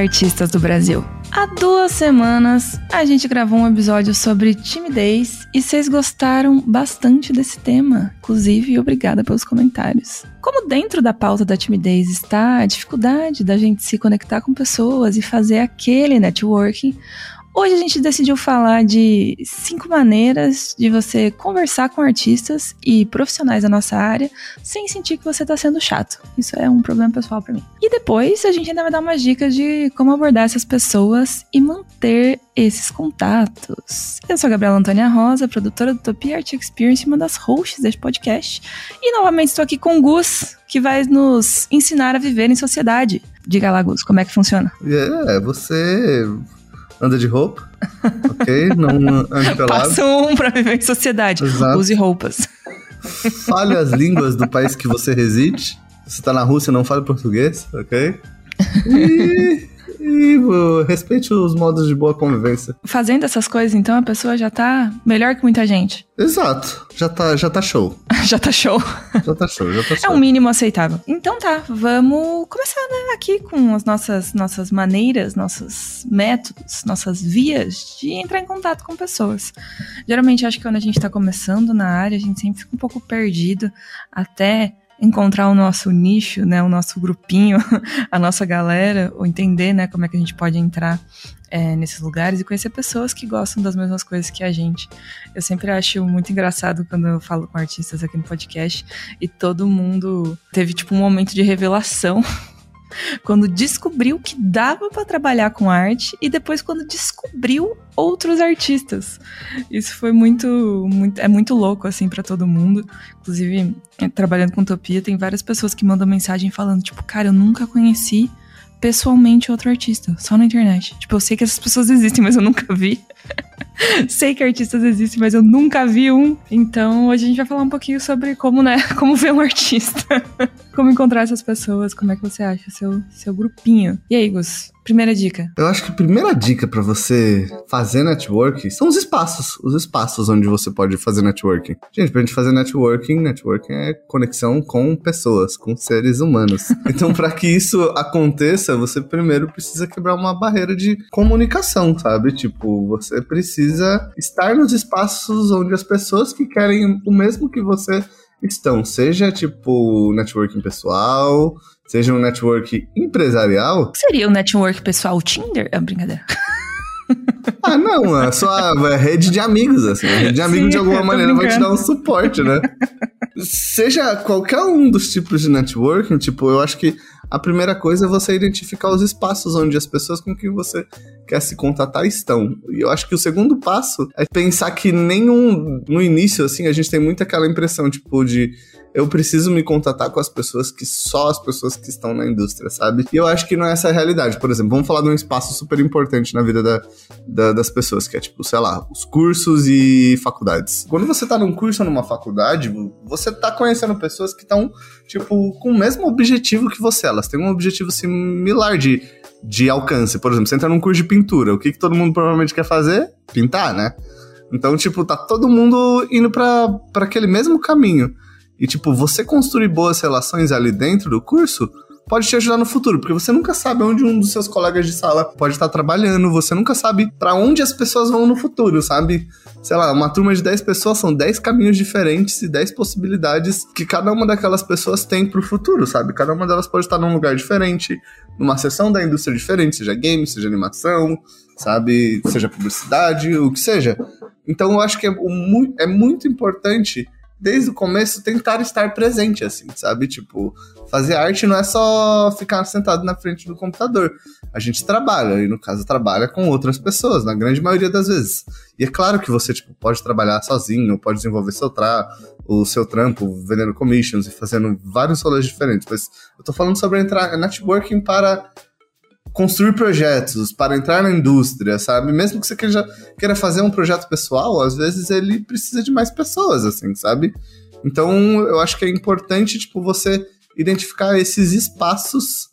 artistas do Brasil. Há duas semanas a gente gravou um episódio sobre timidez e vocês gostaram bastante desse tema. Inclusive, obrigada pelos comentários. Como dentro da pauta da timidez está a dificuldade da gente se conectar com pessoas e fazer aquele networking, Hoje a gente decidiu falar de cinco maneiras de você conversar com artistas e profissionais da nossa área sem sentir que você está sendo chato. Isso é um problema pessoal para mim. E depois a gente ainda vai dar umas dicas de como abordar essas pessoas e manter esses contatos. Eu sou a Gabriela Antônia Rosa, produtora do Topia Art Experience, uma das hosts deste podcast. E novamente estou aqui com o Gus, que vai nos ensinar a viver em sociedade. Diga lá, Gus, como é que funciona? É, você anda de roupa, ok? Não ande pelado. Passo um pra viver em sociedade. Exato. Use roupas. Fale as línguas do país que você reside. Se você tá na Rússia, não fale português, ok? E e uh, respeite os modos de boa convivência. Fazendo essas coisas, então, a pessoa já tá melhor que muita gente. Exato. Já tá, já tá show. já tá show. Já tá show, já tá show. É um mínimo aceitável. Então tá, vamos começar né, aqui com as nossas, nossas maneiras, nossos métodos, nossas vias de entrar em contato com pessoas. Geralmente, acho que quando a gente tá começando na área, a gente sempre fica um pouco perdido até encontrar o nosso nicho, né, o nosso grupinho, a nossa galera, ou entender, né, como é que a gente pode entrar é, nesses lugares e conhecer pessoas que gostam das mesmas coisas que a gente. Eu sempre acho muito engraçado quando eu falo com artistas aqui no podcast e todo mundo teve tipo um momento de revelação quando descobriu que dava para trabalhar com arte e depois quando descobriu outros artistas. Isso foi muito, muito é muito louco assim para todo mundo. Inclusive, é, trabalhando com Utopia, tem várias pessoas que mandam mensagem falando tipo, cara, eu nunca conheci pessoalmente outro artista, só na internet. Tipo, eu sei que essas pessoas existem, mas eu nunca vi. sei que artistas existem, mas eu nunca vi um. Então, hoje a gente vai falar um pouquinho sobre como, né, como ver um artista. Como encontrar essas pessoas, como é que você acha seu, seu grupinho. E aí, Gus? Primeira dica. Eu acho que a primeira dica para você fazer networking são os espaços. Os espaços onde você pode fazer networking. Gente, pra gente fazer networking, networking é conexão com pessoas, com seres humanos. então, para que isso aconteça, você primeiro precisa quebrar uma barreira de comunicação, sabe? Tipo, você precisa estar nos espaços onde as pessoas que querem o mesmo que você estão, seja tipo networking pessoal, seja um network empresarial. Seria um network pessoal Tinder? É brincadeira. Ah, não, é só a rede de amigos, assim. A rede de amigos, Sim, de alguma maneira, vai te dar um suporte, né? Seja qualquer um dos tipos de networking, tipo, eu acho que a primeira coisa é você identificar os espaços onde as pessoas com quem você quer se contatar estão. E eu acho que o segundo passo é pensar que nenhum. No início, assim, a gente tem muito aquela impressão, tipo, de eu preciso me contatar com as pessoas que só as pessoas que estão na indústria, sabe? E eu acho que não é essa a realidade. Por exemplo, vamos falar de um espaço super importante na vida da, da, das pessoas, que é tipo, sei lá, os cursos e faculdades. Quando você tá num curso ou numa faculdade, você tá conhecendo pessoas que estão, tipo, com o mesmo objetivo que você. Elas têm um objetivo similar de, de alcance. Por exemplo, você entra num curso de pintura, o que, que todo mundo provavelmente quer fazer? Pintar, né? Então, tipo, tá todo mundo indo para aquele mesmo caminho. E, tipo, você construir boas relações ali dentro do curso pode te ajudar no futuro, porque você nunca sabe onde um dos seus colegas de sala pode estar trabalhando, você nunca sabe para onde as pessoas vão no futuro, sabe? Sei lá, uma turma de 10 pessoas são 10 caminhos diferentes e 10 possibilidades que cada uma daquelas pessoas tem pro futuro, sabe? Cada uma delas pode estar num lugar diferente, numa seção da indústria diferente, seja game, seja animação, sabe? Seja publicidade, o que seja. Então eu acho que é, é muito importante desde o começo, tentar estar presente, assim, sabe? Tipo, fazer arte não é só ficar sentado na frente do computador. A gente trabalha, e no caso, trabalha com outras pessoas, na grande maioria das vezes. E é claro que você, tipo, pode trabalhar sozinho, pode desenvolver seu tra o seu trampo, vendendo commissions e fazendo vários rolês diferentes, mas eu tô falando sobre entrar networking para construir projetos, para entrar na indústria, sabe? Mesmo que você queira, queira fazer um projeto pessoal, às vezes ele precisa de mais pessoas, assim, sabe? Então, eu acho que é importante, tipo, você identificar esses espaços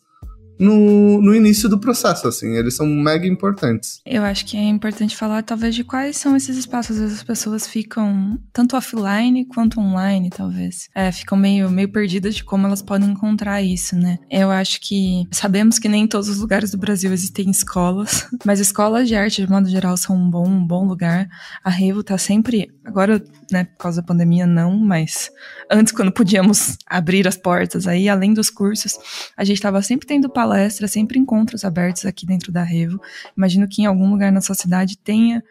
no, no início do processo, assim. Eles são mega importantes. Eu acho que é importante falar, talvez, de quais são esses espaços. Às vezes as pessoas ficam tanto offline quanto online, talvez. É, ficam meio, meio perdidas de como elas podem encontrar isso, né? Eu acho que sabemos que nem em todos os lugares do Brasil existem escolas, mas escolas de arte, de modo geral, são um bom, um bom lugar. A Revo tá sempre. Agora, né, por causa da pandemia, não, mas antes, quando podíamos abrir as portas aí, além dos cursos, a gente estava sempre tendo palestras palestra, sempre encontros abertos aqui dentro da Revo. Imagino que em algum lugar na sua cidade tenha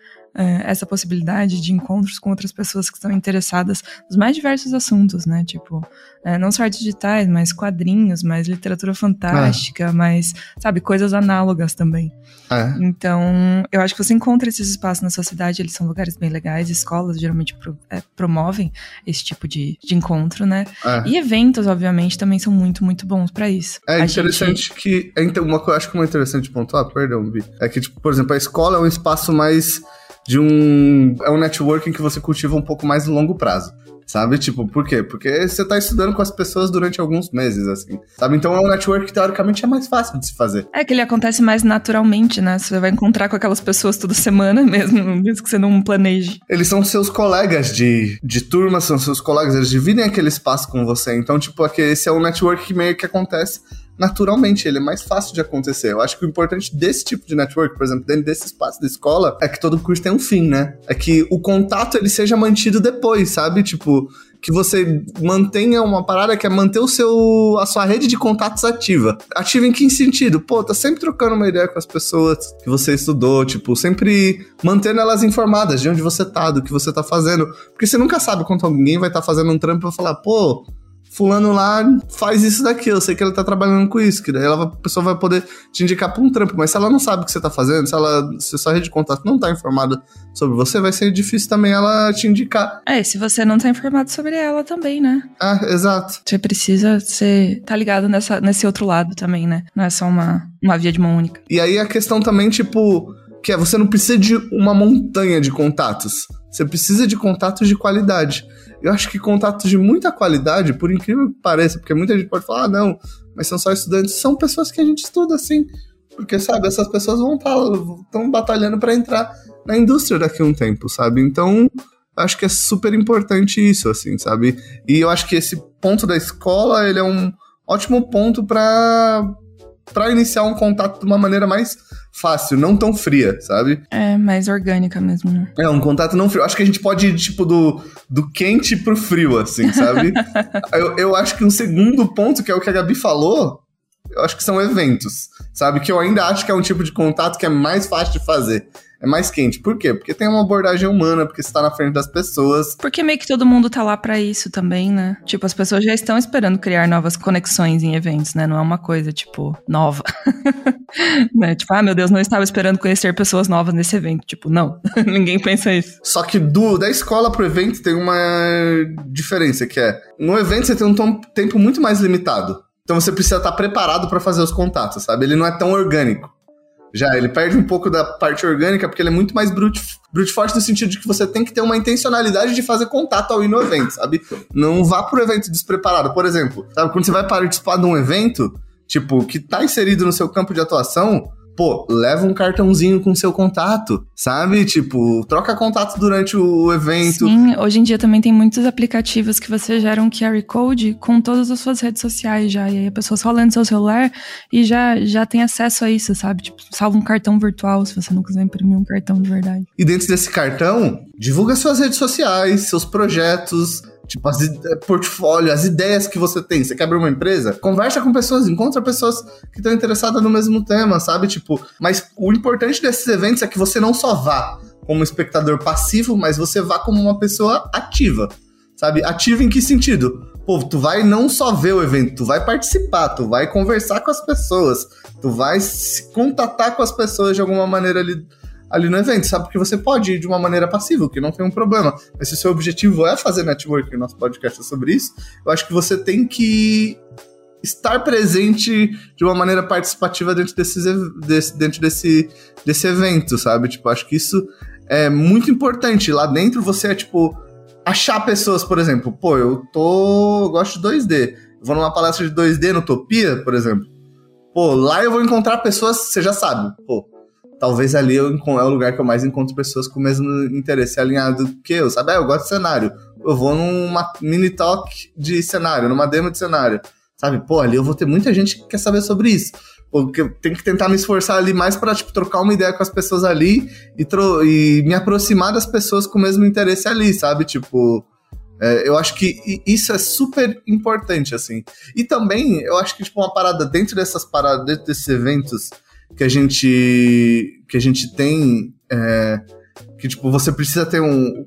essa possibilidade de encontros com outras pessoas que estão interessadas nos mais diversos assuntos, né? Tipo, é, não só artes digitais, mas quadrinhos, mais literatura fantástica, é. mais, sabe, coisas análogas também. É. Então, eu acho que você encontra esses espaços na sua cidade, eles são lugares bem legais, escolas geralmente pro, é, promovem esse tipo de, de encontro, né? É. E eventos, obviamente, também são muito, muito bons para isso. É a interessante gente... que. Uma coisa acho que uma interessante pontuar, perdão, Vi, é que, tipo, por exemplo, a escola é um espaço mais de um. É um networking que você cultiva um pouco mais no longo prazo. Sabe? Tipo, por quê? Porque você tá estudando com as pessoas durante alguns meses, assim. Sabe? Então é um network que teoricamente é mais fácil de se fazer. É que ele acontece mais naturalmente, né? Você vai encontrar com aquelas pessoas toda semana mesmo, mesmo que você não planeje. Eles são seus colegas de, de turma, são seus colegas, eles dividem aquele espaço com você. Então, tipo, aqui, esse é um network que meio que acontece naturalmente, ele é mais fácil de acontecer. Eu acho que o importante desse tipo de network, por exemplo, dentro desse espaço da escola, é que todo curso tem um fim, né? É que o contato ele seja mantido depois, sabe? Tipo, que você mantenha uma parada que é manter o seu, a sua rede de contatos ativa. Ativa em que sentido? Pô, tá sempre trocando uma ideia com as pessoas que você estudou, tipo, sempre mantendo elas informadas de onde você tá, do que você tá fazendo. Porque você nunca sabe quando alguém vai estar tá fazendo um trampo e falar, pô, fulano lá faz isso daqui, eu sei que ele tá trabalhando com isso, que daí ela, a pessoa vai poder te indicar pra um trampo, mas se ela não sabe o que você tá fazendo, se ela, se a sua rede de contato não tá informada sobre você, vai ser difícil também ela te indicar. É, se você não tá informado sobre ela também, né? Ah, exato. Você precisa ser, tá ligado nessa, nesse outro lado também, né? Não é só uma, uma via de mão única. E aí a questão também, tipo, que é, você não precisa de uma montanha de contatos, você precisa de contatos de qualidade. Eu acho que contatos de muita qualidade, por incrível que pareça, porque muita gente pode falar, ah, não, mas são só estudantes, são pessoas que a gente estuda assim. Porque, sabe, essas pessoas vão estar tá, batalhando para entrar na indústria daqui a um tempo, sabe? Então, acho que é super importante isso, assim, sabe? E eu acho que esse ponto da escola, ele é um ótimo ponto para para iniciar um contato de uma maneira mais fácil, não tão fria, sabe? É, mais orgânica mesmo, né? É, um contato não frio. Acho que a gente pode ir, tipo, do, do quente pro frio, assim, sabe? eu, eu acho que um segundo ponto, que é o que a Gabi falou, eu acho que são eventos, sabe? Que eu ainda acho que é um tipo de contato que é mais fácil de fazer é mais quente. Por quê? Porque tem uma abordagem humana, porque você tá na frente das pessoas. Porque meio que todo mundo tá lá para isso também, né? Tipo, as pessoas já estão esperando criar novas conexões em eventos, né? Não é uma coisa, tipo, nova. né? Tipo, ah, meu Deus, não estava esperando conhecer pessoas novas nesse evento. Tipo, não. Ninguém pensa isso. Só que do, da escola pro evento tem uma diferença, que é, no evento você tem um tempo muito mais limitado. Então você precisa estar preparado para fazer os contatos, sabe? Ele não é tão orgânico. Já, ele perde um pouco da parte orgânica, porque ele é muito mais brute, brute force no sentido de que você tem que ter uma intencionalidade de fazer contato ao ir no evento, sabe? Não vá pro evento despreparado. Por exemplo, sabe, quando você vai participar de um evento, tipo, que tá inserido no seu campo de atuação, pô, leva um cartãozinho com seu contato, sabe? Tipo, troca contato durante o evento. Sim, hoje em dia também tem muitos aplicativos que você gera um QR Code com todas as suas redes sociais já. E aí a pessoa só lê no seu celular e já, já tem acesso a isso, sabe? Tipo, salva um cartão virtual se você não quiser imprimir um cartão de verdade. E dentro desse cartão, divulga suas redes sociais, seus projetos, Tipo, as, portfólio, as ideias que você tem. Você quer abrir uma empresa? Conversa com pessoas, encontra pessoas que estão interessadas no mesmo tema, sabe? Tipo, mas o importante desses eventos é que você não só vá como espectador passivo, mas você vá como uma pessoa ativa, sabe? Ativa em que sentido? Pô, tu vai não só ver o evento, tu vai participar, tu vai conversar com as pessoas, tu vai se contatar com as pessoas de alguma maneira ali ali no evento, sabe? Porque você pode ir de uma maneira passiva, que não tem um problema. Mas se o seu objetivo é fazer networking, nosso podcast é sobre isso, eu acho que você tem que estar presente de uma maneira participativa dentro, desses, desse, dentro desse, desse evento, sabe? Tipo, acho que isso é muito importante. Lá dentro você é, tipo, achar pessoas, por exemplo, pô, eu tô. Eu gosto de 2D. Eu vou numa palestra de 2D no Utopia, por exemplo pô, lá eu vou encontrar pessoas, você já sabe, pô, talvez ali eu, é o lugar que eu mais encontro pessoas com o mesmo interesse alinhado que eu, sabe? Ah, eu gosto de cenário. Eu vou numa mini talk de cenário, numa demo de cenário, sabe? Pô, ali eu vou ter muita gente que quer saber sobre isso. Porque eu tenho que tentar me esforçar ali mais para tipo, trocar uma ideia com as pessoas ali e, e me aproximar das pessoas com o mesmo interesse ali, sabe? Tipo, é, eu acho que isso é super importante, assim. E também, eu acho que, tipo, uma parada dentro dessas paradas, dentro desses eventos que a gente, que a gente tem, é, que, tipo, você precisa ter um...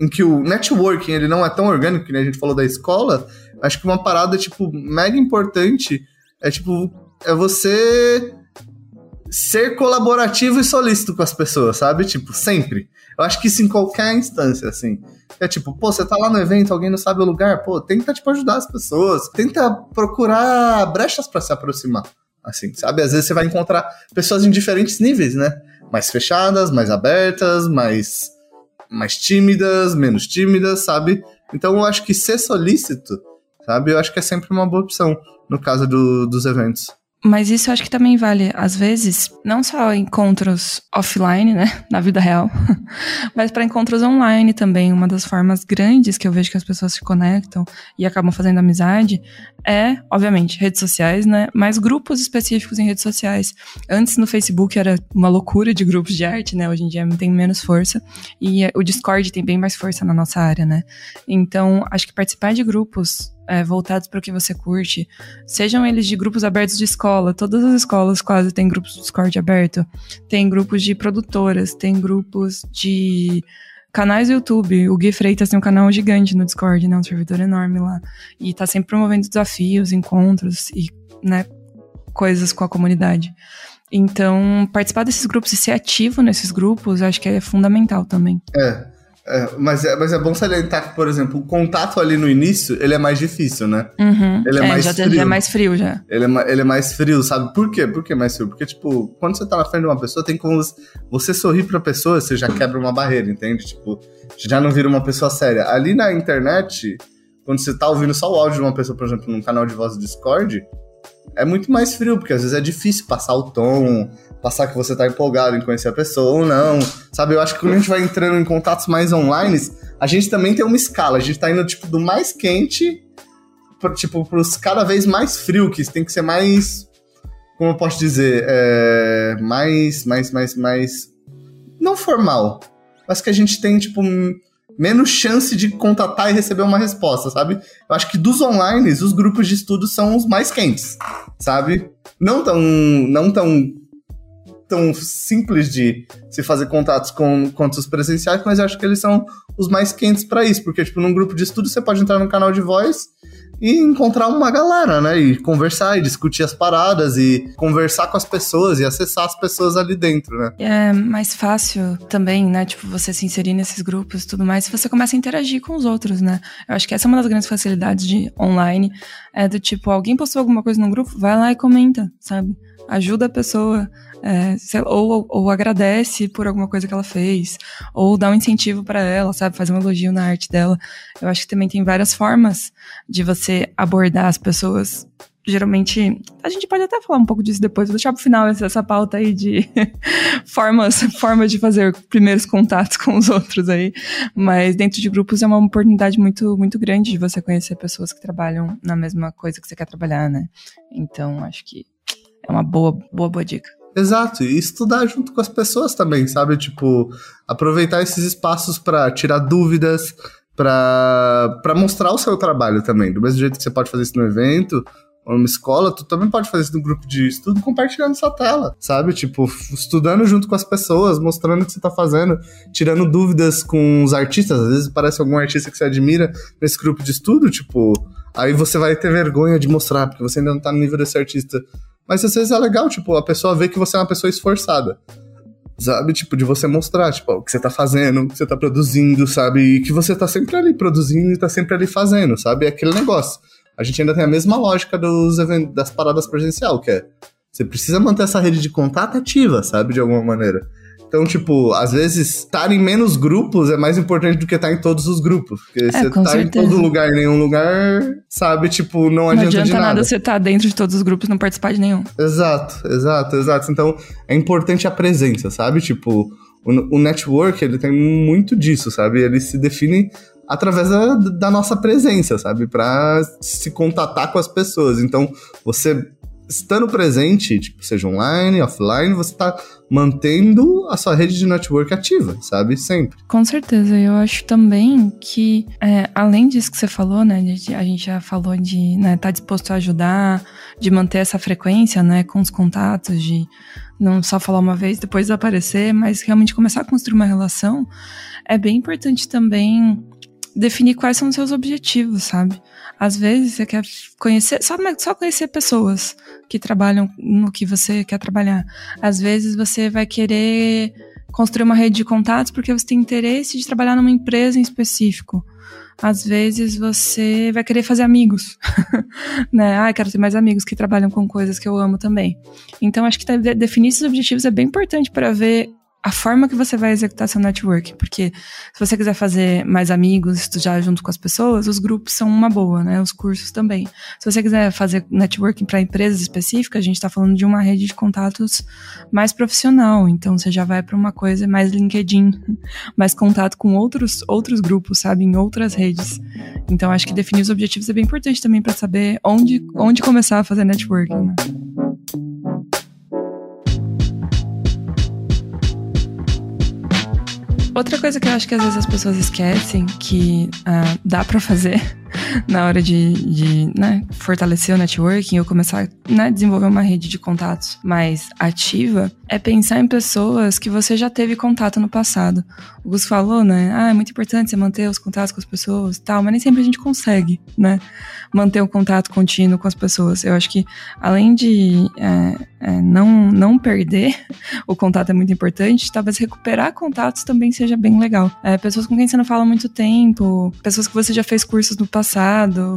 Em que o networking, ele não é tão orgânico, que nem a gente falou da escola, acho que uma parada, tipo, mega importante é, tipo, é você ser colaborativo e solícito com as pessoas, sabe? Tipo, sempre. Eu acho que isso em qualquer instância, assim. É tipo, pô, você tá lá no evento, alguém não sabe o lugar, pô, tenta, tipo, ajudar as pessoas. Tenta procurar brechas para se aproximar, assim, sabe? Às vezes você vai encontrar pessoas em diferentes níveis, né? Mais fechadas, mais abertas, mais, mais tímidas, menos tímidas, sabe? Então eu acho que ser solícito, sabe? Eu acho que é sempre uma boa opção no caso do, dos eventos. Mas isso eu acho que também vale, às vezes, não só encontros offline, né, na vida real, mas para encontros online também. Uma das formas grandes que eu vejo que as pessoas se conectam e acabam fazendo amizade é, obviamente, redes sociais, né, mas grupos específicos em redes sociais. Antes no Facebook era uma loucura de grupos de arte, né, hoje em dia tem menos força e o Discord tem bem mais força na nossa área, né. Então, acho que participar de grupos é, voltados para o que você curte, sejam eles de grupos abertos de escola, todas as escolas quase têm grupos de Discord aberto, tem grupos de produtoras, tem grupos de canais do YouTube. O Gui Freitas tem um canal gigante no Discord, né, um servidor enorme lá, e tá sempre promovendo desafios, encontros e, né, coisas com a comunidade. Então, participar desses grupos e ser ativo nesses grupos, acho que é fundamental também. É. É, mas, é, mas é bom salientar que, por exemplo, o contato ali no início, ele é mais difícil, né? Uhum. Ele é, é mais já, frio. Já é mais frio, já. Ele é, ele é mais frio, sabe? Por quê? Por que mais frio? Porque, tipo, quando você tá na frente de uma pessoa, tem como você sorrir pra pessoa, você já quebra uma barreira, entende? Tipo, já não vira uma pessoa séria. Ali na internet, quando você tá ouvindo só o áudio de uma pessoa, por exemplo, num canal de voz do Discord, é muito mais frio, porque às vezes é difícil passar o tom, passar que você tá empolgado em conhecer a pessoa ou não. Sabe, eu acho que quando a gente vai entrando em contatos mais online, a gente também tem uma escala. A gente tá indo, tipo, do mais quente, pro, tipo, pros cada vez mais frio, que tem que ser mais. Como eu posso dizer? É, mais, mais, mais, mais. Não formal. Mas que a gente tem, tipo, menos chance de contatar e receber uma resposta, sabe? Eu acho que dos online, os grupos de estudo são os mais quentes, sabe? Não tão, não tão tão simples de se fazer contatos com, quanto os presenciais, mas eu acho que eles são os mais quentes para isso, porque, tipo, num grupo de estudo você pode entrar no canal de voz e encontrar uma galera, né? E conversar e discutir as paradas e conversar com as pessoas e acessar as pessoas ali dentro, né? É mais fácil também, né? Tipo, você se inserir nesses grupos e tudo mais, se você começa a interagir com os outros, né? Eu acho que essa é uma das grandes facilidades de online, é do tipo, alguém postou alguma coisa no grupo, vai lá e comenta, sabe? Ajuda a pessoa é, ou, ou agradece por alguma coisa que ela fez, ou dá um incentivo para ela, sabe? Faz um elogio na arte dela. Eu acho que também tem várias formas de você abordar as pessoas geralmente. A gente pode até falar um pouco disso depois, vou deixar pro final essa, essa pauta aí de formas, formas de fazer primeiros contatos com os outros aí. Mas dentro de grupos é uma oportunidade muito, muito grande de você conhecer pessoas que trabalham na mesma coisa que você quer trabalhar, né? Então, acho que é uma boa, boa, boa dica. Exato, e estudar junto com as pessoas também, sabe? Tipo, aproveitar esses espaços para tirar dúvidas, para mostrar o seu trabalho também. Do mesmo jeito que você pode fazer isso no evento, ou numa escola, tu também pode fazer isso no grupo de estudo compartilhando sua tela, sabe? Tipo, estudando junto com as pessoas, mostrando o que você tá fazendo, tirando dúvidas com os artistas. Às vezes parece algum artista que você admira nesse grupo de estudo, tipo, aí você vai ter vergonha de mostrar, porque você ainda não tá no nível desse artista. Mas às vezes é legal, tipo, a pessoa vê que você é uma pessoa esforçada. Sabe? Tipo, de você mostrar, tipo, o que você tá fazendo, o que você tá produzindo, sabe? E que você tá sempre ali produzindo e tá sempre ali fazendo, sabe? É aquele negócio. A gente ainda tem a mesma lógica dos eventos, das paradas presencial, que é você precisa manter essa rede de contato ativa, sabe? De alguma maneira. Então, tipo, às vezes estar em menos grupos é mais importante do que estar em todos os grupos. Porque é, você tá em todo lugar, em nenhum lugar, sabe, tipo, não adianta, não adianta de nada. nada você estar tá dentro de todos os grupos e não participar de nenhum. Exato, exato, exato. Então, é importante a presença, sabe? Tipo, o, o network, ele tem muito disso, sabe? Ele se define através da, da nossa presença, sabe? Para se contatar com as pessoas. Então, você estando presente, tipo, seja online, offline, você está mantendo a sua rede de network ativa, sabe? Sempre. Com certeza. Eu acho também que, é, além disso que você falou, né? A gente já falou de estar né, tá disposto a ajudar, de manter essa frequência, né? Com os contatos, de não só falar uma vez, depois desaparecer, mas realmente começar a construir uma relação. É bem importante também definir quais são os seus objetivos, sabe? Às vezes você quer conhecer, só, só conhecer pessoas que trabalham no que você quer trabalhar. Às vezes você vai querer construir uma rede de contatos porque você tem interesse de trabalhar numa empresa em específico. Às vezes você vai querer fazer amigos, né? Ah, quero ter mais amigos que trabalham com coisas que eu amo também. Então, acho que definir esses objetivos é bem importante para ver a forma que você vai executar seu network. Porque se você quiser fazer mais amigos, estudar junto com as pessoas, os grupos são uma boa, né? Os cursos também. Se você quiser fazer networking para empresas específicas, a gente está falando de uma rede de contatos mais profissional. Então você já vai para uma coisa mais LinkedIn, mais contato com outros, outros grupos, sabe? Em outras redes. Então acho que definir os objetivos é bem importante também para saber onde, onde começar a fazer networking. Né? Outra coisa que eu acho que às vezes as pessoas esquecem que uh, dá para fazer na hora de, de né, fortalecer o networking ou começar a né, desenvolver uma rede de contatos mais ativa, é pensar em pessoas que você já teve contato no passado. O Gus falou, né? Ah, é muito importante você manter os contatos com as pessoas e tal, mas nem sempre a gente consegue, né? Manter o contato contínuo com as pessoas. Eu acho que, além de é, é, não, não perder, o contato é muito importante, talvez recuperar contatos também seja bem legal. É, pessoas com quem você não fala há muito tempo, pessoas que você já fez cursos no passado,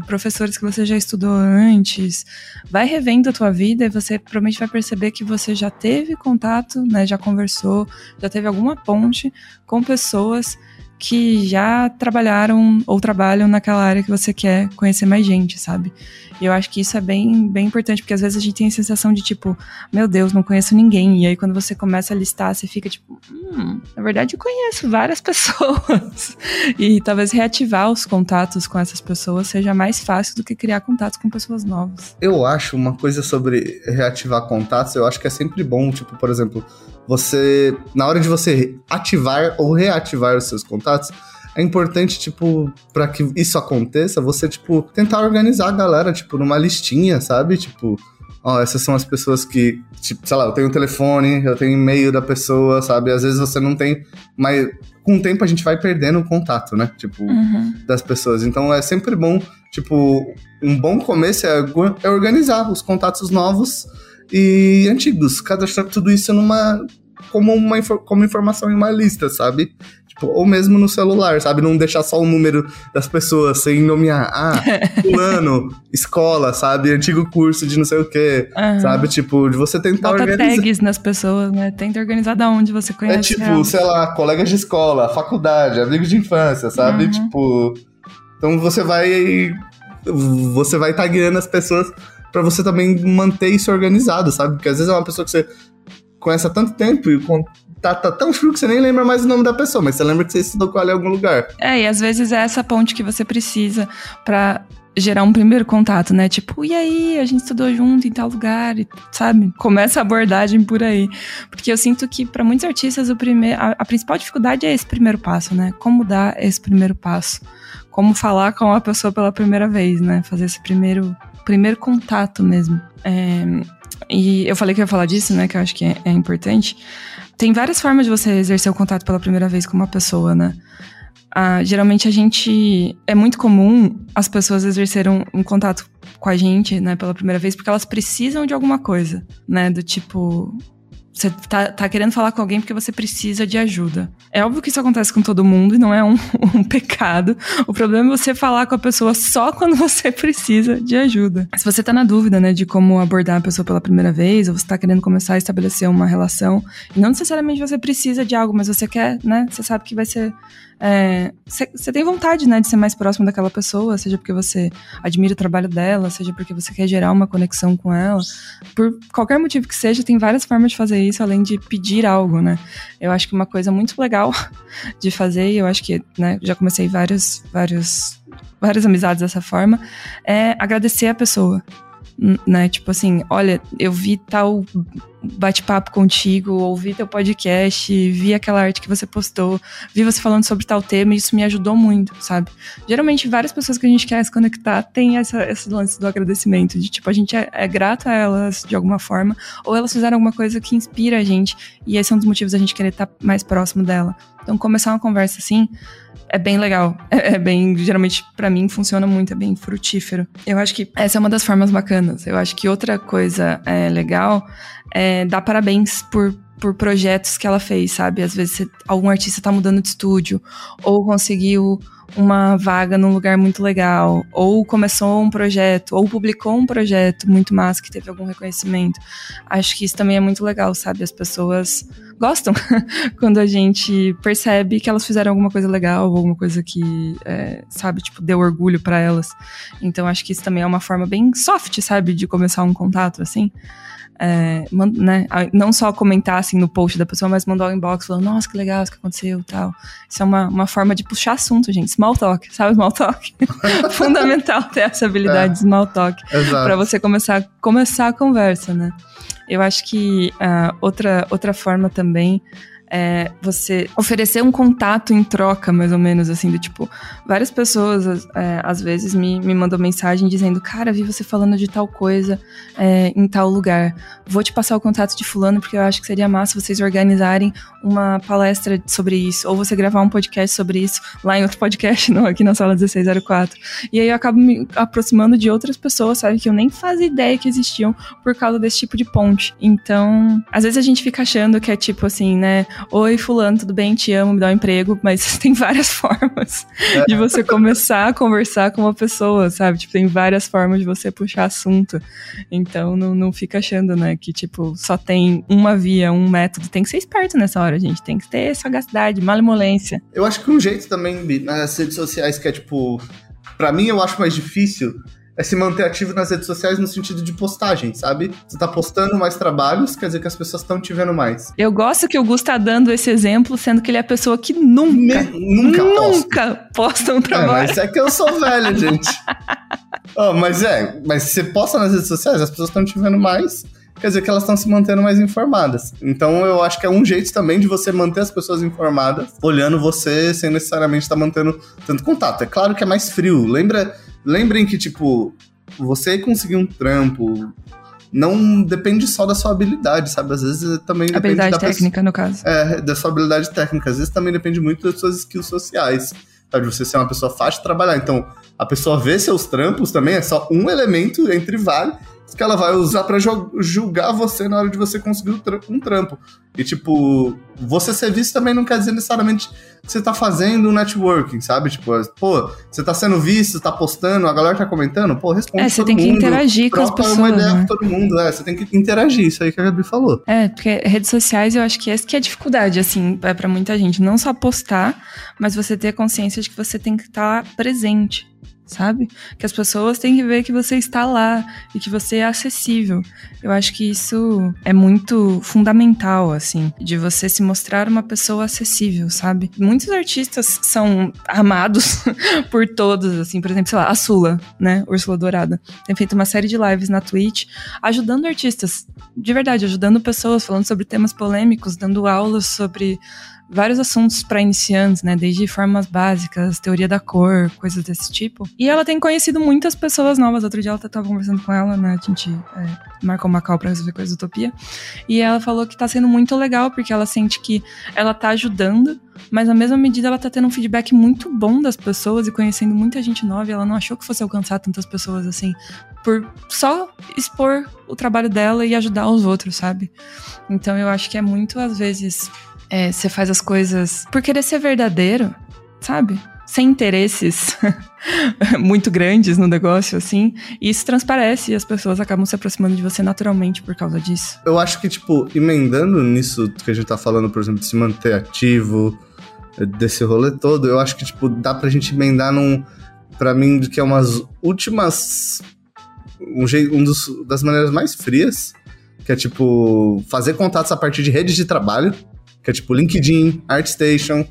professores que você já estudou antes. Vai revendo a tua vida e você provavelmente vai perceber que você já teve contato, né, já conversou, já teve alguma ponte com pessoas que já trabalharam ou trabalham naquela área que você quer conhecer mais gente, sabe? E eu acho que isso é bem, bem importante, porque às vezes a gente tem a sensação de tipo, meu Deus, não conheço ninguém. E aí quando você começa a listar, você fica tipo, hum, na verdade eu conheço várias pessoas. e talvez reativar os contatos com essas pessoas seja mais fácil do que criar contatos com pessoas novas. Eu acho uma coisa sobre reativar contatos, eu acho que é sempre bom, tipo, por exemplo, você, na hora de você ativar ou reativar os seus contatos, é importante, tipo, para que isso aconteça, você, tipo, tentar organizar a galera, tipo, numa listinha, sabe? Tipo, ó, essas são as pessoas que, tipo, sei lá, eu tenho o telefone, eu tenho e-mail da pessoa, sabe? Às vezes você não tem, mas com o tempo a gente vai perdendo o contato, né? Tipo, uhum. das pessoas. Então é sempre bom, tipo, um bom começo é, é organizar os contatos novos e antigos, cadastrar tudo isso numa como uma como informação em uma lista, sabe? Tipo, ou mesmo no celular, sabe? Não deixar só o número das pessoas sem nomear, ah, fulano, escola, sabe? Antigo curso de não sei o quê, uhum. sabe? Tipo, de você tentar Bota organizar. tags nas pessoas, né? Tenta organizar da onde você conhece. É tipo, real. sei lá, colegas de escola, faculdade, amigos de infância, sabe? Uhum. Tipo, então você vai você vai tagueando as pessoas para você também manter isso organizado, sabe? Porque às vezes é uma pessoa que você conhece há tanto tempo e tá, tá tão frio que você nem lembra mais o nome da pessoa, mas você lembra que você estudou com ela em algum lugar. É, e às vezes é essa ponte que você precisa para gerar um primeiro contato, né? Tipo, e aí, a gente estudou junto em tal lugar, e, sabe? Começa a abordagem por aí. Porque eu sinto que para muitos artistas o primeiro, a, a, principal dificuldade é esse primeiro passo, né? Como dar esse primeiro passo? Como falar com a pessoa pela primeira vez, né? Fazer esse primeiro, primeiro contato mesmo. É, e eu falei que eu ia falar disso, né? Que eu acho que é, é importante. Tem várias formas de você exercer o contato pela primeira vez com uma pessoa, né? Ah, geralmente a gente. É muito comum as pessoas exercerem um, um, contato com a gente, né, pela primeira vez, porque elas precisam de alguma coisa, né? Do tipo. Você tá, tá, querendo falar com alguém porque você precisa de ajuda. É óbvio que isso acontece com todo mundo e não é um, um, pecado. O problema é você falar com a pessoa só quando você precisa de ajuda. Se você tá na dúvida, né, de como abordar a pessoa pela primeira vez, ou você tá querendo começar a estabelecer uma relação, e não necessariamente você precisa de algo, mas você quer, né, você sabe que vai ser você é, tem vontade, né, de ser mais próximo daquela pessoa, seja porque você admira o trabalho dela, seja porque você quer gerar uma conexão com ela. Por qualquer motivo que seja, tem várias formas de fazer isso, além de pedir algo, né? Eu acho que uma coisa muito legal de fazer, e eu acho que, né, já comecei vários, vários, várias amizades dessa forma, é agradecer a pessoa né? Tipo assim, olha, eu vi tal bate-papo contigo, ouvi teu podcast, vi aquela arte que você postou, vi você falando sobre tal tema e isso me ajudou muito, sabe? Geralmente, várias pessoas que a gente quer se conectar têm essa, esse lance do agradecimento, de tipo, a gente é, é grato a elas de alguma forma, ou elas fizeram alguma coisa que inspira a gente, e esse é um dos motivos da gente querer estar mais próximo dela. Então, começar uma conversa assim é bem legal. É, é bem, geralmente, para mim, funciona muito, é bem frutífero. Eu acho que essa é uma das formas bacanas. Eu acho que outra coisa é legal é dar parabéns por por projetos que ela fez, sabe? Às vezes você, algum artista tá mudando de estúdio, ou conseguiu uma vaga num lugar muito legal, ou começou um projeto, ou publicou um projeto muito massa que teve algum reconhecimento. Acho que isso também é muito legal, sabe? As pessoas gostam quando a gente percebe que elas fizeram alguma coisa legal, alguma coisa que, é, sabe, tipo, deu orgulho para elas. Então acho que isso também é uma forma bem soft, sabe, de começar um contato, assim. É, né, não só comentar assim no post da pessoa, mas mandar um inbox falando, nossa, que legal isso que aconteceu tal. Isso é uma, uma forma de puxar assunto, gente. Small talk, sabe? Small talk. Fundamental ter essa habilidade é, de small talk. para você começar, começar a conversa, né? Eu acho que uh, outra, outra forma também é você oferecer um contato em troca, mais ou menos, assim, do tipo, várias pessoas é, às vezes me, me mandam mensagem dizendo, cara, vi você falando de tal coisa é, em tal lugar. Vou te passar o contato de fulano, porque eu acho que seria massa vocês organizarem uma palestra sobre isso, ou você gravar um podcast sobre isso lá em outro podcast, não aqui na sala 1604. E aí eu acabo me aproximando de outras pessoas, sabe, que eu nem fazia ideia que existiam por causa desse tipo de ponte. Então, às vezes a gente fica achando que é tipo assim, né? Oi, fulano, tudo bem? Te amo, me dá um emprego. Mas tem várias formas é. de você começar a conversar com uma pessoa, sabe? Tipo, tem várias formas de você puxar assunto. Então, não, não fica achando, né, que, tipo, só tem uma via, um método. Tem que ser esperto nessa hora, gente. Tem que ter sagacidade, malemolência. Eu acho que um jeito também nas redes sociais que é, tipo... Pra mim, eu acho mais difícil é se manter ativo nas redes sociais no sentido de postagem, sabe? Você tá postando mais trabalhos, quer dizer que as pessoas estão te vendo mais. Eu gosto que o Gus tá dando esse exemplo, sendo que ele é a pessoa que nunca, Me, nunca, nunca posta um trabalho. É, mas é que eu sou velho, gente. oh, mas é, mas se você posta nas redes sociais, as pessoas estão te vendo mais quer dizer que elas estão se mantendo mais informadas. Então eu acho que é um jeito também de você manter as pessoas informadas, olhando você sem necessariamente estar tá mantendo tanto contato. É claro que é mais frio. Lembra lembrem que, tipo, você conseguir um trampo não depende só da sua habilidade, sabe? Às vezes também depende habilidade da técnica, pessoa, no caso. É, da sua habilidade técnica. Às vezes também depende muito das suas skills sociais, sabe? De você ser uma pessoa fácil de trabalhar. Então, a pessoa vê seus trampos também é só um elemento entre vários que ela vai usar para julgar você na hora de você conseguir um trampo. E, tipo, você ser visto também não quer dizer necessariamente que você tá fazendo um networking, sabe? Tipo, pô, você tá sendo visto, tá postando, a galera tá comentando, pô, responde. É, você tem que mundo, interagir com as pessoas. uma ideia né? com todo mundo, é, você tem que interagir, isso aí que a Gabi falou. É, porque redes sociais eu acho que essa que é a dificuldade, assim, é para muita gente. Não só postar, mas você ter consciência de que você tem que estar tá presente sabe? Que as pessoas têm que ver que você está lá e que você é acessível. Eu acho que isso é muito fundamental, assim, de você se mostrar uma pessoa acessível, sabe? Muitos artistas são amados por todos, assim, por exemplo, sei lá, a Sula, né? Úrsula Dourada. Tem feito uma série de lives na Twitch ajudando artistas, de verdade, ajudando pessoas, falando sobre temas polêmicos, dando aulas sobre vários assuntos para iniciantes, né? Desde formas básicas, teoria da cor, coisas desse tipo. E ela tem conhecido muitas pessoas novas. Outro dia ela tava conversando com ela, né? A gente é, marcou uma call pra resolver coisas da Utopia. E ela falou que tá sendo muito legal, porque ela sente que ela tá ajudando, mas na mesma medida ela tá tendo um feedback muito bom das pessoas e conhecendo muita gente nova. E ela não achou que fosse alcançar tantas pessoas assim, por só expor o trabalho dela e ajudar os outros, sabe? Então eu acho que é muito, às vezes, é, você faz as coisas por querer ser verdadeiro, sabe? Sem interesses muito grandes no negócio, assim. E isso transparece e as pessoas acabam se aproximando de você naturalmente por causa disso. Eu acho que, tipo, emendando nisso que a gente tá falando, por exemplo, de se manter ativo, desse rolê todo, eu acho que, tipo, dá pra gente emendar num. Pra mim, que é umas últimas. Um, jeito, um dos, das maneiras mais frias, que é, tipo, fazer contatos a partir de redes de trabalho que é tipo LinkedIn, ArtStation,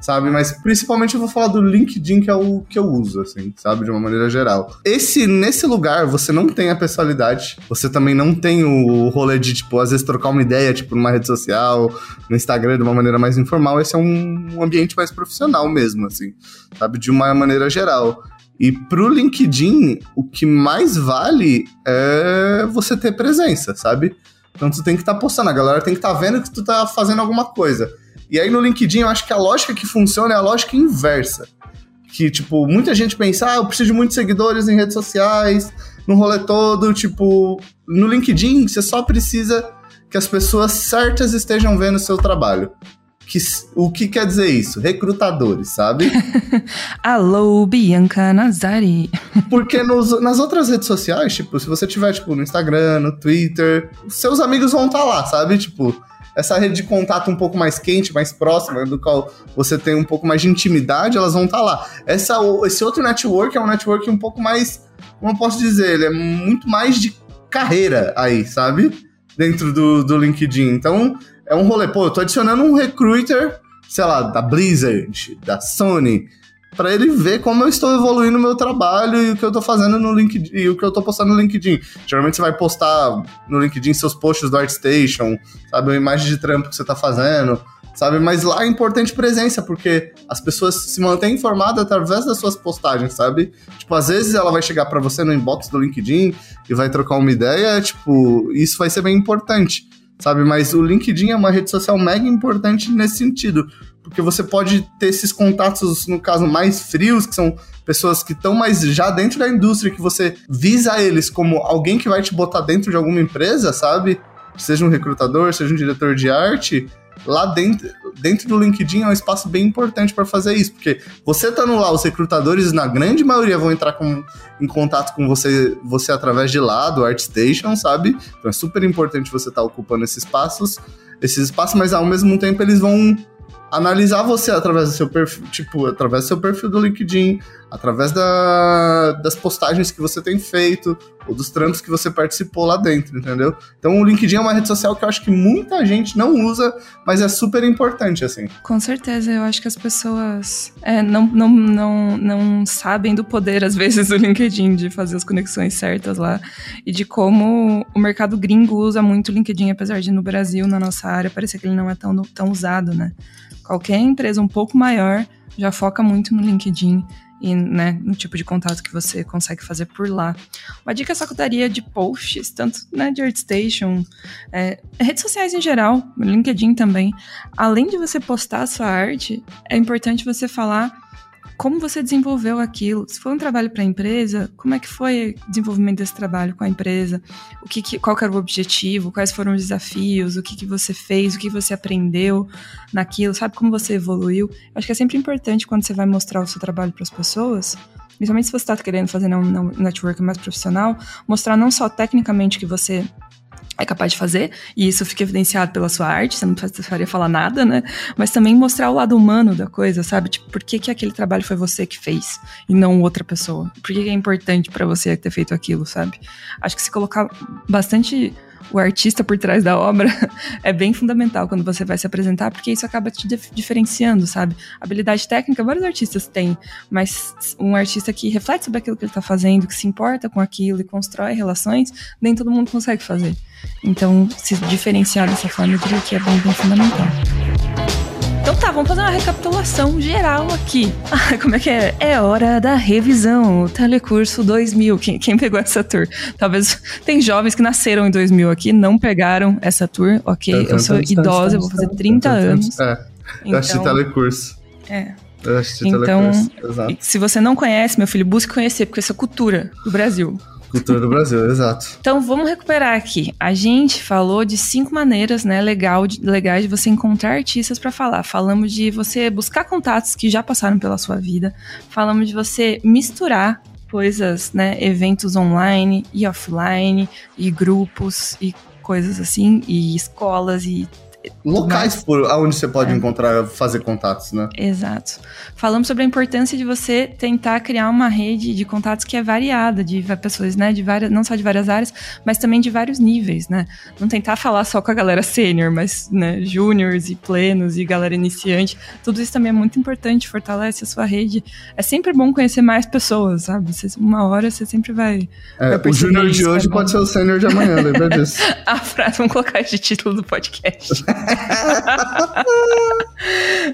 sabe? Mas principalmente eu vou falar do LinkedIn, que é o que eu uso, assim, sabe? De uma maneira geral. Esse, nesse lugar, você não tem a personalidade, você também não tem o rolê de, tipo, às vezes trocar uma ideia, tipo, numa rede social, no Instagram, de uma maneira mais informal. Esse é um ambiente mais profissional mesmo, assim, sabe? De uma maneira geral. E pro LinkedIn, o que mais vale é você ter presença, sabe? Então tu tem que estar tá postando, a galera tem que estar tá vendo que tu tá fazendo alguma coisa. E aí no LinkedIn eu acho que a lógica que funciona é a lógica inversa. Que, tipo, muita gente pensa, ah, eu preciso de muitos seguidores em redes sociais, no rolê todo, tipo, no LinkedIn você só precisa que as pessoas certas estejam vendo o seu trabalho. Que, o que quer dizer isso? Recrutadores, sabe? Alô, Bianca Nazari. Porque nos, nas outras redes sociais, tipo, se você tiver, tipo, no Instagram, no Twitter, seus amigos vão estar tá lá, sabe? Tipo, essa rede de contato um pouco mais quente, mais próxima, do qual você tem um pouco mais de intimidade, elas vão estar tá lá. Essa, esse outro network é um network um pouco mais, como eu posso dizer, ele é muito mais de carreira aí, sabe? Dentro do, do LinkedIn. Então, é um rolê. Pô, eu tô adicionando um recruiter, sei lá, da Blizzard, da Sony, para ele ver como eu estou evoluindo o meu trabalho e o que eu tô fazendo no LinkedIn e o que eu tô postando no LinkedIn. Geralmente você vai postar no LinkedIn seus posts do ArtStation, sabe, uma imagem de trampo que você tá fazendo, sabe? Mas lá é importante presença, porque as pessoas se mantêm informadas através das suas postagens, sabe? Tipo, às vezes ela vai chegar para você no inbox do LinkedIn e vai trocar uma ideia, tipo, isso vai ser bem importante sabe? Mas o LinkedIn é uma rede social mega importante nesse sentido, porque você pode ter esses contatos, no caso, mais frios, que são pessoas que estão mais já dentro da indústria, que você visa eles como alguém que vai te botar dentro de alguma empresa, sabe? Seja um recrutador, seja um diretor de arte, lá dentro, dentro do LinkedIn é um espaço bem importante para fazer isso, porque você estando lá, os recrutadores, na grande maioria, vão entrar com, em contato com você, você através de lá, do ArtStation, sabe? Então é super importante você estar tá ocupando esses espaços, esses espaços, mas ao mesmo tempo eles vão analisar você através do seu perfil, tipo, através do seu perfil do LinkedIn, através da, das postagens que você tem feito, ou dos trampos que você participou lá dentro, entendeu? Então o LinkedIn é uma rede social que eu acho que muita gente não usa, mas é super importante, assim. Com certeza, eu acho que as pessoas é, não, não, não, não sabem do poder, às vezes, do LinkedIn, de fazer as conexões certas lá, e de como o mercado gringo usa muito o LinkedIn, apesar de no Brasil, na nossa área, parecer que ele não é tão, tão usado, né? Qualquer empresa um pouco maior já foca muito no LinkedIn e né, no tipo de contato que você consegue fazer por lá. Uma dica só que eu daria de posts, tanto né, de ArtStation, é, redes sociais em geral, LinkedIn também. Além de você postar a sua arte, é importante você falar como você desenvolveu aquilo. Se foi um trabalho para a empresa, como é que foi o desenvolvimento desse trabalho com a empresa? O que, que qual era o objetivo? Quais foram os desafios? O que, que você fez? O que você aprendeu naquilo? Sabe como você evoluiu? Acho que é sempre importante quando você vai mostrar o seu trabalho para as pessoas. Principalmente se você está querendo fazer um network mais profissional, mostrar não só tecnicamente que você é capaz de fazer, e isso fica evidenciado pela sua arte, você não precisaria falar nada, né? Mas também mostrar o lado humano da coisa, sabe? Tipo, por que, que aquele trabalho foi você que fez e não outra pessoa? Por que, que é importante para você ter feito aquilo, sabe? Acho que se colocar bastante o artista por trás da obra é bem fundamental quando você vai se apresentar, porque isso acaba te diferenciando, sabe? Habilidade técnica, vários artistas têm, mas um artista que reflete sobre aquilo que ele está fazendo, que se importa com aquilo e constrói relações, nem todo mundo consegue fazer. Então, se diferenciar dessa forma, eu diria que é bem, bem fundamental. Então tá, vamos fazer uma recapitulação geral aqui. Ah, como é que é? É hora da revisão. Telecurso 2000. Quem, quem pegou essa tour? Talvez tem jovens que nasceram em 2000 aqui, não pegaram essa tour, ok? Eu sou idosa, eu vou fazer 30 anos. É, eu assisti então, telecurso. É. Eu então, se você não conhece, meu filho, busque conhecer, porque isso é cultura do Brasil. Cultura do Brasil, exato. Então vamos recuperar aqui. A gente falou de cinco maneiras, né, legal, de, legais de você encontrar artistas para falar. Falamos de você buscar contatos que já passaram pela sua vida. Falamos de você misturar coisas, né, eventos online e offline e grupos e coisas assim e escolas e locais por onde você pode é. encontrar, fazer contatos, né? Exato. Falamos sobre a importância de você tentar criar uma rede de contatos que é variada, de pessoas, né, de várias, não só de várias áreas, mas também de vários níveis, né? Não tentar falar só com a galera sênior, mas, né, júniores e plenos e galera iniciante. Tudo isso também é muito importante, fortalece a sua rede. É sempre bom conhecer mais pessoas, sabe? Você, uma hora você sempre vai. É, vai o júnior de hoje é pode ser o sênior de amanhã, lembra disso? a frase, vamos colocar de título do podcast.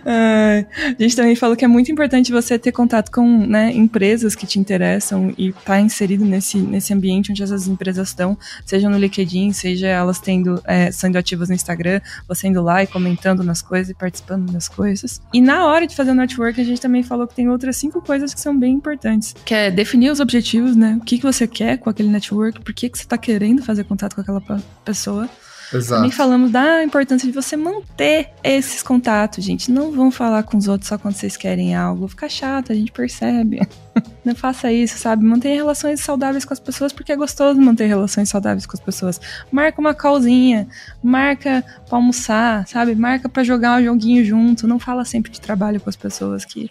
A gente também falou que é muito importante você ter contato com né, empresas que te interessam e estar tá inserido nesse, nesse ambiente onde essas empresas estão, seja no LinkedIn, seja elas tendo, é, sendo ativas no Instagram, você indo lá e comentando nas coisas e participando das coisas. E na hora de fazer o network, a gente também falou que tem outras cinco coisas que são bem importantes, que é definir os objetivos, né? O que, que você quer com aquele network, por que, que você está querendo fazer contato com aquela pessoa. Exato. Também falamos da importância de você manter esses contatos, gente. Não vão falar com os outros só quando vocês querem algo. Fica chato, a gente percebe. Não faça isso, sabe? Mantenha relações saudáveis com as pessoas, porque é gostoso manter relações saudáveis com as pessoas. Marca uma calzinha, marca pra almoçar, sabe? Marca para jogar um joguinho junto. Não fala sempre de trabalho com as pessoas, que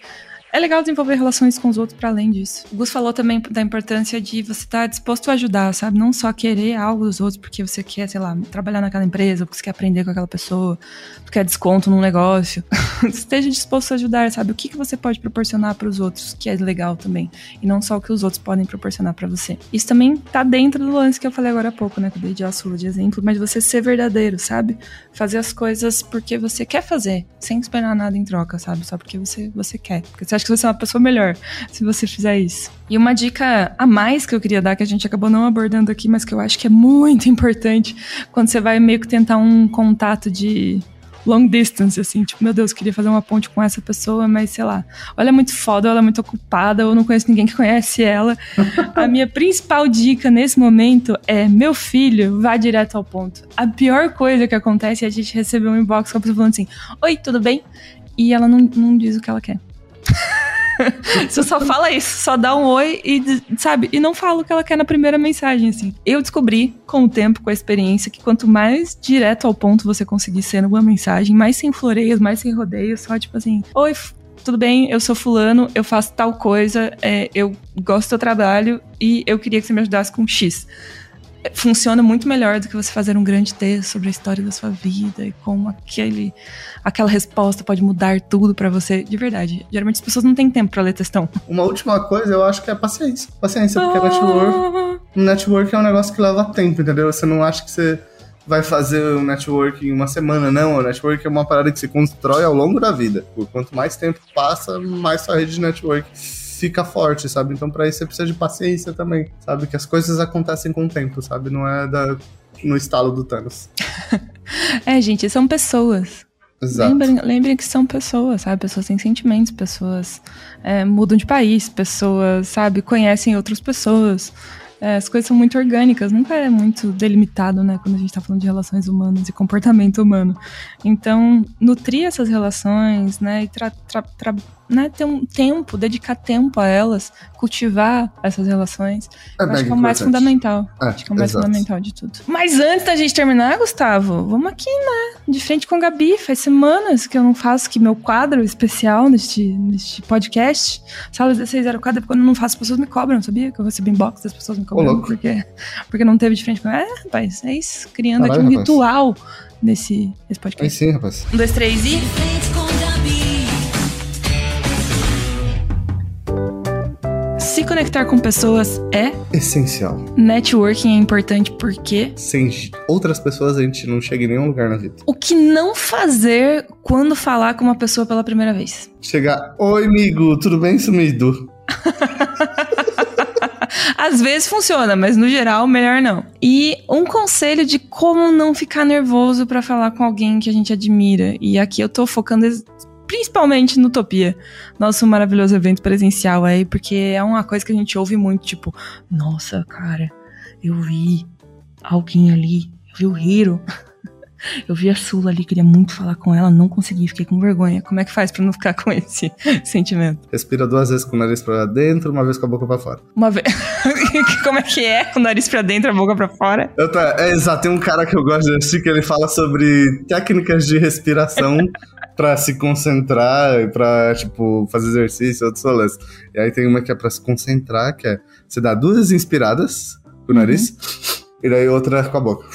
é legal desenvolver relações com os outros para além disso. O Gus falou também da importância de você estar tá disposto a ajudar, sabe? Não só querer algo dos outros porque você quer, sei lá, trabalhar naquela empresa, porque você quer aprender com aquela pessoa, quer desconto num negócio. Esteja disposto a ajudar, sabe? O que, que você pode proporcionar para os outros, que é legal também. E não só o que os outros podem proporcionar para você. Isso também tá dentro do lance que eu falei agora há pouco, né? Que eu dei de Açula de exemplo, mas você ser verdadeiro, sabe? Fazer as coisas porque você quer fazer, sem esperar nada em troca, sabe? Só porque você, você quer. Porque você acha que você é uma pessoa melhor se você fizer isso. E uma dica a mais que eu queria dar, que a gente acabou não abordando aqui, mas que eu acho que é muito importante, quando você vai meio que tentar um contato de long distance, assim, tipo, meu Deus, queria fazer uma ponte com essa pessoa, mas sei lá, ou ela é muito foda, ou ela é muito ocupada, ou não conheço ninguém que conhece ela. a minha principal dica nesse momento é: meu filho, vá direto ao ponto. A pior coisa que acontece é a gente receber um inbox com a pessoa falando assim: Oi, tudo bem? E ela não, não diz o que ela quer. Você só fala isso, só dá um oi e, sabe? E não fala o que ela quer na primeira mensagem, assim. Eu descobri, com o tempo, com a experiência, que quanto mais direto ao ponto você conseguir ser numa mensagem, mais sem floreios, mais sem rodeios, só tipo assim, oi, tudo bem, eu sou fulano, eu faço tal coisa, é, eu gosto do seu trabalho e eu queria que você me ajudasse com X funciona muito melhor do que você fazer um grande texto sobre a história da sua vida e como aquele, aquela resposta pode mudar tudo para você. De verdade. Geralmente as pessoas não têm tempo para ler textão. Uma última coisa, eu acho que é paciência. Paciência, porque ah. network, network é um negócio que leva tempo, entendeu? Você não acha que você vai fazer um network em uma semana, não. O network é uma parada que se constrói ao longo da vida. Por quanto mais tempo passa, mais sua rede de network fica forte, sabe? Então para isso você precisa de paciência também, sabe? Que as coisas acontecem com o tempo, sabe? Não é da, no estalo do Thanos. é, gente, são pessoas. Exato. Lembrem, lembrem que são pessoas, sabe? Pessoas têm sentimentos, pessoas é, mudam de país, pessoas, sabe, conhecem outras pessoas. É, as coisas são muito orgânicas, nunca é muito delimitado, né? Quando a gente tá falando de relações humanas e comportamento humano. Então, nutrir essas relações, né? E tra, tra, tra né, ter um tempo, dedicar tempo a elas, cultivar essas relações. É acho que é o mais fundamental. É, acho que é o mais exato. fundamental de tudo. Mas antes da gente terminar, Gustavo, vamos aqui, né? De frente com a Gabi. Faz semanas que eu não faço que meu quadro especial neste, neste podcast. Sala 1604, é quando eu não faço, as pessoas me cobram, sabia? Que eu recebo inbox das pessoas me cobrando. porque, porque não teve de frente com. É, rapaz, é isso. Criando Caralho, aqui um rapaz. ritual nesse, nesse podcast. É sim, rapaz. Um, dois, três e. Se conectar com pessoas é essencial. Networking é importante porque sem outras pessoas a gente não chega em nenhum lugar na vida. O que não fazer quando falar com uma pessoa pela primeira vez? Chegar, oi amigo, tudo bem sumido? Às vezes funciona, mas no geral, melhor não. E um conselho de como não ficar nervoso para falar com alguém que a gente admira. E aqui eu tô focando principalmente no Utopia, nosso maravilhoso evento presencial aí, porque é uma coisa que a gente ouve muito, tipo, nossa, cara, eu vi alguém ali, eu vi o Hiro. Eu vi a Sula ali, queria muito falar com ela, não consegui, fiquei com vergonha. Como é que faz pra não ficar com esse sentimento? Respira duas vezes com o nariz pra dentro, uma vez com a boca pra fora. Uma vez. Como é que é? Com o nariz pra dentro, a boca pra fora? Eu tá, é exato, tem um cara que eu gosto de assistir que ele fala sobre técnicas de respiração pra se concentrar pra, tipo, fazer exercício, outros rolês. E aí tem uma que é pra se concentrar, que é você dá duas inspiradas com o nariz, uhum. e daí outra com a boca.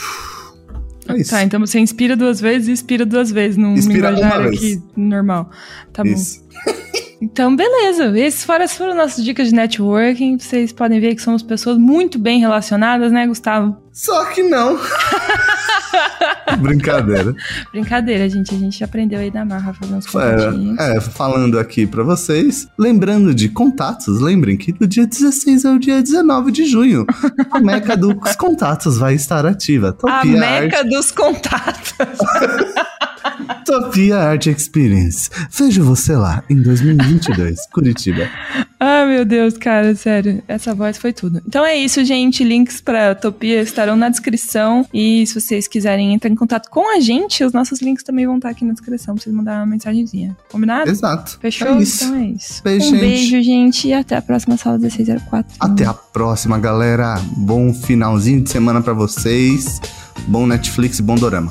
É isso. Tá, então você inspira duas vezes e expira duas vezes num inspira linguajar normal. Tá isso. bom. Então, beleza. Esses foram, foram nossas dicas de networking. Vocês podem ver que somos pessoas muito bem relacionadas, né, Gustavo? Só que não. Brincadeira. Brincadeira, gente. A gente aprendeu aí da marra fazer uns contatinhos. É, é, falando aqui para vocês, lembrando de contatos, lembrem que do dia 16 ao dia 19 de junho, a Meca dos Contatos vai estar ativa. Topia a Meca Art... dos Contatos. Topia Art Experience. Vejo você lá em 2022, Curitiba. Ah, meu Deus, cara, sério. Essa voz foi tudo. Então é isso, gente. Links para Topia estarão na descrição. E se vocês quiserem entrar em contato com a gente, os nossos links também vão estar aqui na descrição pra vocês mandarem uma mensagenzinha. Combinado? Exato. Fechou? É então é isso. Beijo, um gente. beijo, gente. E até a próxima sala 1604. Até a próxima, galera. Bom finalzinho de semana para vocês. Bom Netflix e bom Dorama.